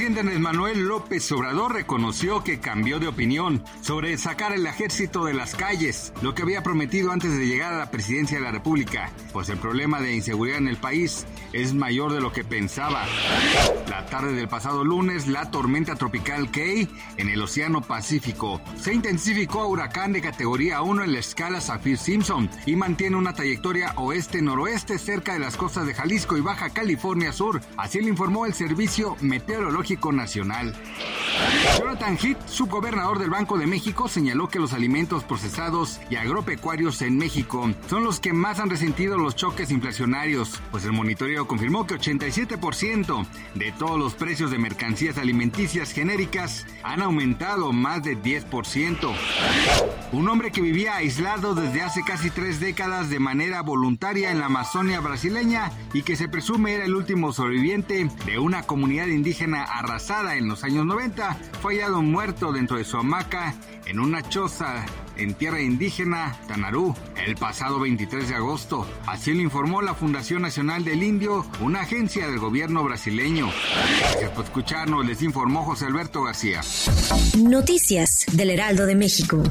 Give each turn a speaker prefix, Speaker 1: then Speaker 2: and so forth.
Speaker 1: Presidente Andrés Manuel López Obrador reconoció que cambió de opinión sobre sacar el ejército de las calles, lo que había prometido antes de llegar a la presidencia de la República, pues el problema de inseguridad en el país es mayor de lo que pensaba. La tarde del pasado lunes, la tormenta tropical Kay en el Océano Pacífico se intensificó a huracán de categoría 1 en la escala Saffir-Simpson y mantiene una trayectoria oeste-noroeste cerca de las costas de Jalisco y Baja California Sur, así lo informó el Servicio Meteorológico Nacional. Jonathan Heath, subgobernador del Banco de México, señaló que los alimentos procesados y agropecuarios en México son los que más han resentido los choques inflacionarios, pues el monitoreo confirmó que 87% de todos los precios de mercancías alimenticias genéricas han aumentado más de 10%. Un hombre que vivía aislado desde hace casi tres décadas de manera voluntaria en la Amazonia brasileña y que se presume era el último sobreviviente de una comunidad indígena arrasada en los años 90, fue hallado muerto dentro de su hamaca en una choza en tierra indígena Tanarú el pasado 23 de agosto. Así lo informó la Fundación Nacional del Indio, una agencia del gobierno brasileño. Gracias por escucharnos, les informó José Alberto García.
Speaker 2: Noticias del Heraldo de México.